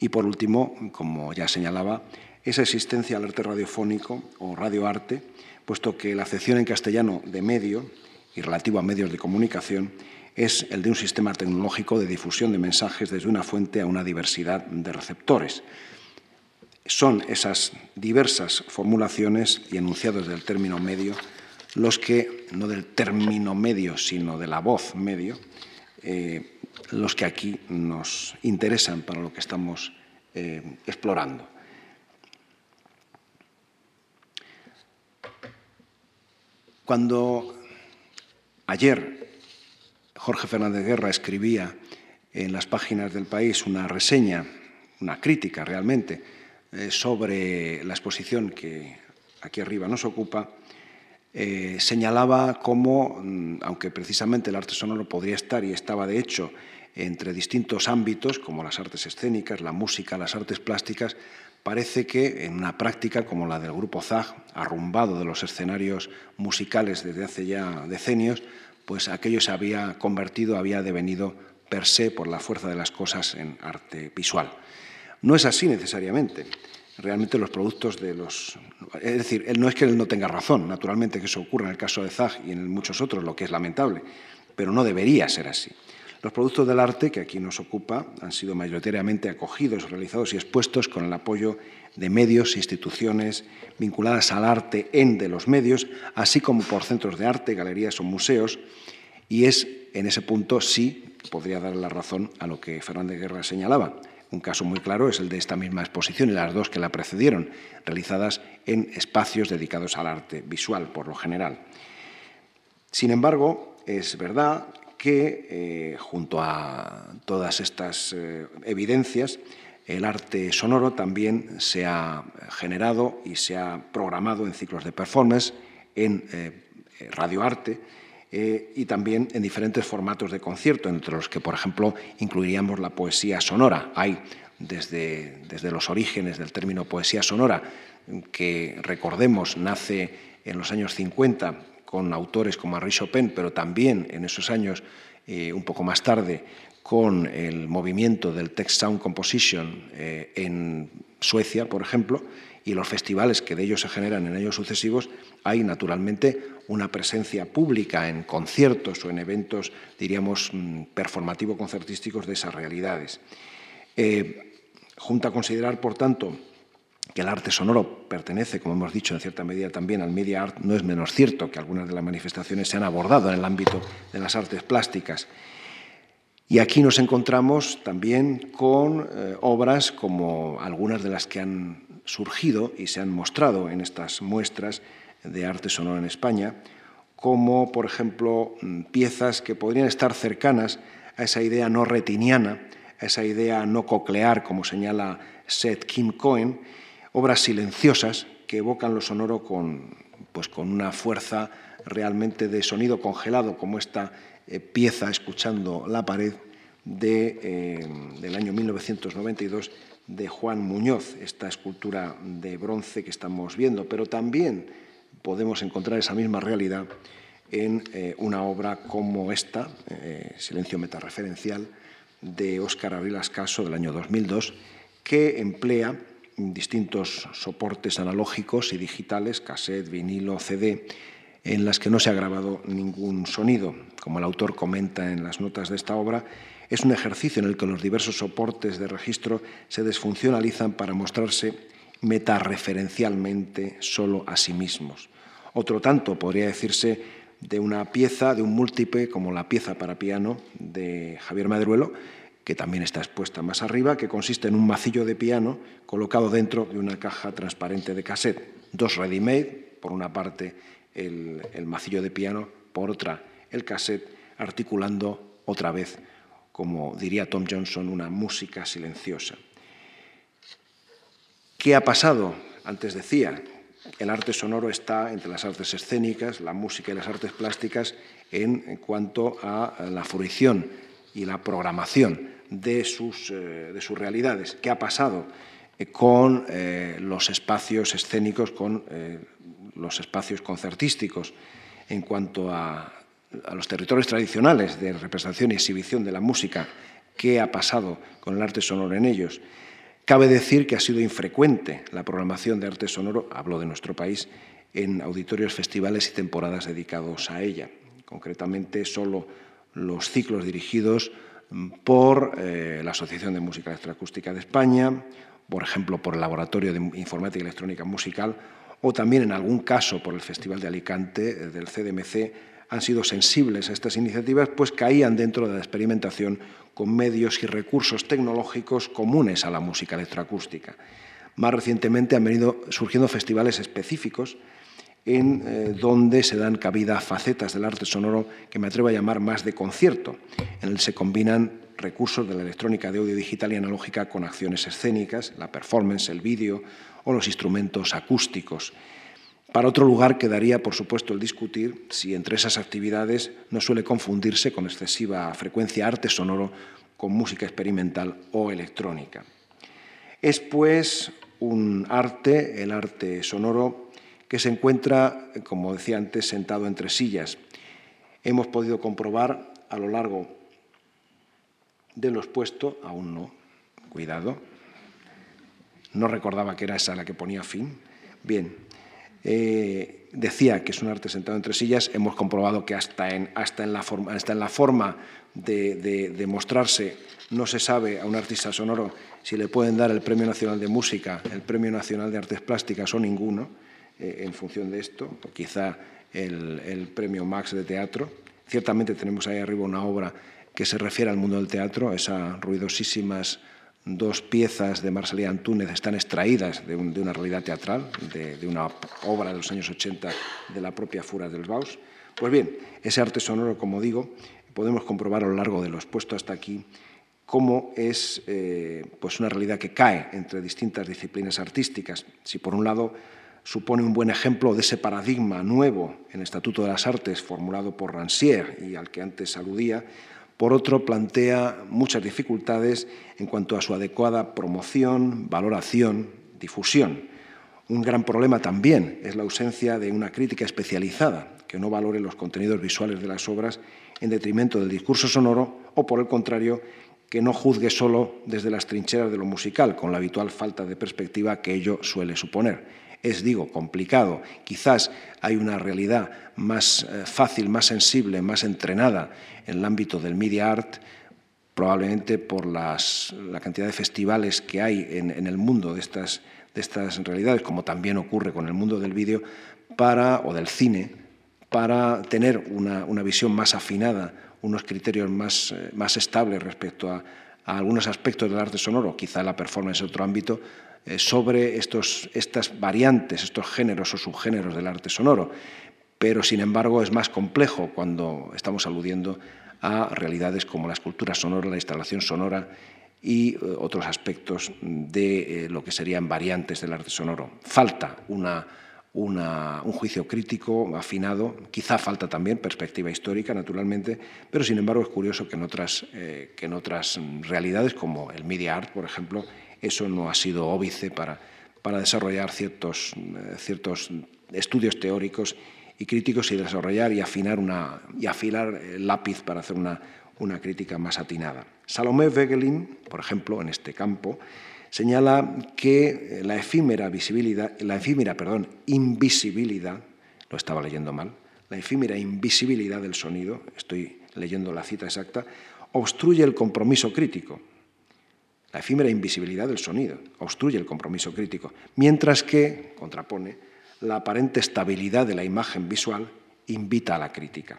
Speaker 2: Y por último, como ya señalaba, esa existencia al arte radiofónico o radioarte, puesto que la acepción en castellano de medio y relativo a medios de comunicación es el de un sistema tecnológico de difusión de mensajes desde una fuente a una diversidad de receptores. Son esas diversas formulaciones y enunciados del término medio los que, no del término medio, sino de la voz medio, eh, los que aquí nos interesan para lo que estamos eh, explorando. Cuando ayer Jorge Fernández Guerra escribía en las páginas del país una reseña, una crítica realmente, eh, sobre la exposición que aquí arriba nos ocupa, eh, señalaba cómo, mm, aunque precisamente el arte sonoro podría estar y estaba de hecho entre distintos ámbitos, como las artes escénicas, la música, las artes plásticas, parece que en una práctica como la del grupo ZAG, arrumbado de los escenarios musicales desde hace ya decenios, pues aquello se había convertido, había devenido per se, por la fuerza de las cosas, en arte visual. No es así necesariamente. Realmente los productos de los... Es decir, no es que él no tenga razón, naturalmente que eso ocurra en el caso de Zag y en muchos otros, lo que es lamentable, pero no debería ser así. Los productos del arte que aquí nos ocupa han sido mayoritariamente acogidos, realizados y expuestos con el apoyo de medios e instituciones vinculadas al arte en de los medios, así como por centros de arte, galerías o museos, y es en ese punto sí podría dar la razón a lo que Fernández Guerra señalaba. Un caso muy claro es el de esta misma exposición y las dos que la precedieron, realizadas en espacios dedicados al arte visual, por lo general. Sin embargo, es verdad que, eh, junto a todas estas eh, evidencias, el arte sonoro también se ha generado y se ha programado en ciclos de performance, en eh, radioarte, y también en diferentes formatos de concierto, entre los que, por ejemplo, incluiríamos la poesía sonora. Hay desde, desde los orígenes del término poesía sonora, que recordemos nace en los años 50 con autores como Henri Chopin, pero también en esos años, eh, un poco más tarde, con el movimiento del Text Sound Composition eh, en Suecia, por ejemplo, y los festivales que de ellos se generan en años sucesivos, hay naturalmente una presencia pública en conciertos o en eventos, diríamos, mm, performativo-concertísticos de esas realidades. Eh, junto a considerar, por tanto, que el arte sonoro pertenece, como hemos dicho, en cierta medida también al media art, no es menos cierto que algunas de las manifestaciones se han abordado en el ámbito de las artes plásticas. Y aquí nos encontramos también con eh, obras como algunas de las que han surgido y se han mostrado en estas muestras de arte sonoro en España, como por ejemplo mm, piezas que podrían estar cercanas a esa idea no retiniana, a esa idea no coclear, como señala Seth Kim Cohen, obras silenciosas que evocan lo sonoro con, pues con una fuerza realmente de sonido congelado, como esta eh, pieza escuchando la pared de, eh, del año 1992 de Juan Muñoz, esta escultura de bronce que estamos viendo, pero también podemos encontrar esa misma realidad en eh, una obra como esta, Silencio Metareferencial, de Óscar Abril Ascaso del año 2002, que emplea distintos soportes analógicos y digitales, cassette, vinilo, CD, en las que no se ha grabado ningún sonido. Como el autor comenta en las notas de esta obra, es un ejercicio en el que los diversos soportes de registro se desfuncionalizan para mostrarse metareferencialmente solo a sí mismos. Otro tanto podría decirse de una pieza, de un múltiple, como la pieza para piano de Javier Madruelo, que también está expuesta más arriba, que consiste en un macillo de piano colocado dentro de una caja transparente de cassette. Dos ready-made, por una parte el, macillo de piano, por otra el cassette, articulando otra vez, como diría Tom Johnson, una música silenciosa. ¿Qué ha pasado? Antes decía, el arte sonoro está entre las artes escénicas, la música y las artes plásticas en cuanto a la fruición y la programación de sus, eh, de sus realidades. ¿Qué ha pasado eh, con eh, los espacios escénicos, con los espacios concertísticos en cuanto a, los territorios tradicionales de representación y exhibición de la música? ¿Qué ha pasado con el arte sonoro en ellos? Cabe decir que ha sido infrecuente la programación de arte sonoro, hablo de nuestro país, en auditorios, festivales y temporadas dedicados a ella. Concretamente, solo los ciclos dirigidos por eh, la Asociación de Música Electroacústica de España, por ejemplo, por el Laboratorio de Informática Electrónica Musical, o también en algún caso por el Festival de Alicante eh, del CDMC, han sido sensibles a estas iniciativas, pues caían dentro de la experimentación con medios y recursos tecnológicos comunes a la música electroacústica. Más recientemente han venido surgiendo festivales específicos en eh, donde se dan cabida facetas del arte sonoro que me atrevo a llamar más de concierto, en el se combinan recursos de la electrónica de audio digital y analógica con acciones escénicas, la performance, el vídeo o los instrumentos acústicos. Para otro lugar quedaría, por supuesto, el discutir si entre esas actividades no suele confundirse con excesiva frecuencia arte sonoro con música experimental o electrónica. Es, pues, un arte, el arte sonoro, que se encuentra, como decía antes, sentado entre sillas. Hemos podido comprobar a lo largo de los puestos, aún no, cuidado, no recordaba que era esa la que ponía fin. Bien, eh, decía que es un arte sentado entre sillas, hemos comprobado que hasta en, hasta en, la, forma, hasta en la forma de, de, mostrarse no se sabe a un artista sonoro si le pueden dar el Premio Nacional de Música, el Premio Nacional de Artes Plásticas o ninguno, eh, en función de esto, o quizá el, el Premio Max de Teatro. Ciertamente tenemos ahí arriba una obra que se refiere al mundo del teatro, esas ruidosísimas dos piezas de Marcelía Antúnez están extraídas de, una realidad teatral, de, una obra de los años 80 de la propia Fura del Baus. Pues bien, ese arte sonoro, como digo, podemos comprobar a lo largo de lo expuesto hasta aquí cómo es eh, pues una realidad que cae entre distintas disciplinas artísticas. Si por un lado supone un buen ejemplo de ese paradigma nuevo en el Estatuto de las Artes formulado por Rancière y al que antes aludía, por otro, plantea muchas dificultades en cuanto a su adecuada promoción, valoración, difusión. Un gran problema también es la ausencia de una crítica especializada que no valore los contenidos visuales de las obras en detrimento del discurso sonoro o, por el contrario, que no juzgue solo desde las trincheras de lo musical, con la habitual falta de perspectiva que ello suele suponer es, digo, complicado. Quizás hay una realidad más eh, fácil, más sensible, más entrenada en el ámbito del media art, probablemente por las, la cantidad de festivales que hay en, el mundo de estas, de estas realidades, como también ocurre con el mundo del vídeo para, o del cine, para tener una, visión más afinada, unos criterios más, eh, más estables respecto a, a algunos aspectos del arte sonoro, quizá la performance en otro ámbito, sobre estos, estas variantes, estos géneros o subgéneros del arte sonoro. Pero, sin embargo, es más complejo cuando estamos aludiendo a realidades como la escultura sonora, la instalación sonora y eh, otros aspectos de eh, lo que serían variantes del arte sonoro. Falta una, un juicio crítico afinado, quizá falta también perspectiva histórica, naturalmente, pero sin embargo es curioso que en otras, que en otras realidades, como el media art, por ejemplo, eso no ha sido óbice para, para desarrollar ciertos, eh, ciertos estudios teóricos y críticos y desarrollar y afinar una, y afilar el lápiz para hacer una, una crítica más atinada. Salomé Wegelin, por ejemplo, en este campo, señala que la efímera visibilidad, la efímera, perdón, invisibilidad, lo estaba leyendo mal, la efímera invisibilidad del sonido, estoy leyendo la cita exacta, obstruye el compromiso crítico, la efímera invisibilidad del sonido obstruye el compromiso crítico, mientras que, contrapone, la aparente estabilidad de la imagen visual invita a la crítica.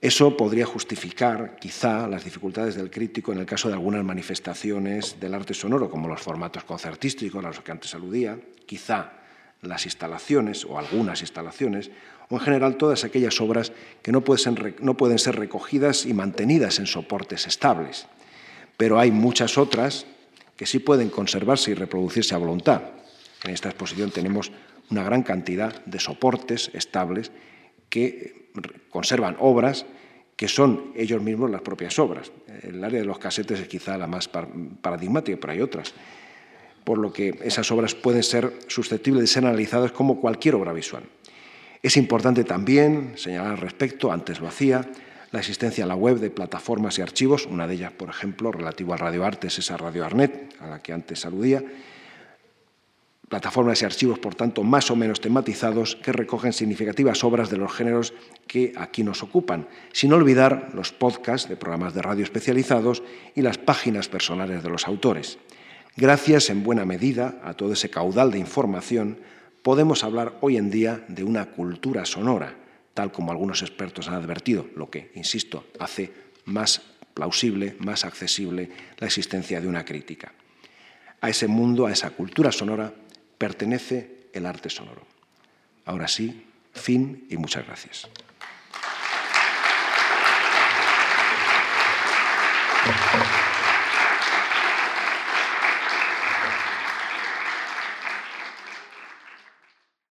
Speaker 2: Eso podría justificar, quizá, las dificultades del crítico en el caso de algunas manifestaciones del arte sonoro, como los formatos concertísticos a los que antes aludía, quizá las instalaciones o algunas instalaciones, o en general todas aquellas obras que no pueden ser recogidas y mantenidas en soportes estables pero hay muchas otras que sí pueden conservarse y reproducirse a voluntad. En esta exposición tenemos una gran cantidad de soportes estables que conservan obras que son ellos mismos las propias obras. El área de los casetes es quizá la más paradigmática, pero hay otras. Por lo que esas obras pueden ser susceptibles de ser analizadas como cualquier obra visual. Es importante también señalar al respecto, antes lo hacía, la existencia en la web de plataformas y archivos, una de ellas, por ejemplo, relativo a Artes, esa Radio Arnet, a la que antes aludía, plataformas y archivos, por tanto, más o menos tematizados, que recogen significativas obras de los géneros que aquí nos ocupan, sin olvidar los podcasts de programas de radio especializados y las páginas personales de los autores. Gracias, en buena medida, a todo ese caudal de información, podemos hablar hoy en día de una cultura sonora, tal como algunos expertos han advertido, lo que, insisto, hace más plausible, más accesible la existencia de una crítica. A ese mundo, a esa cultura sonora, pertenece el arte sonoro. Ahora sí, fin y muchas gracias.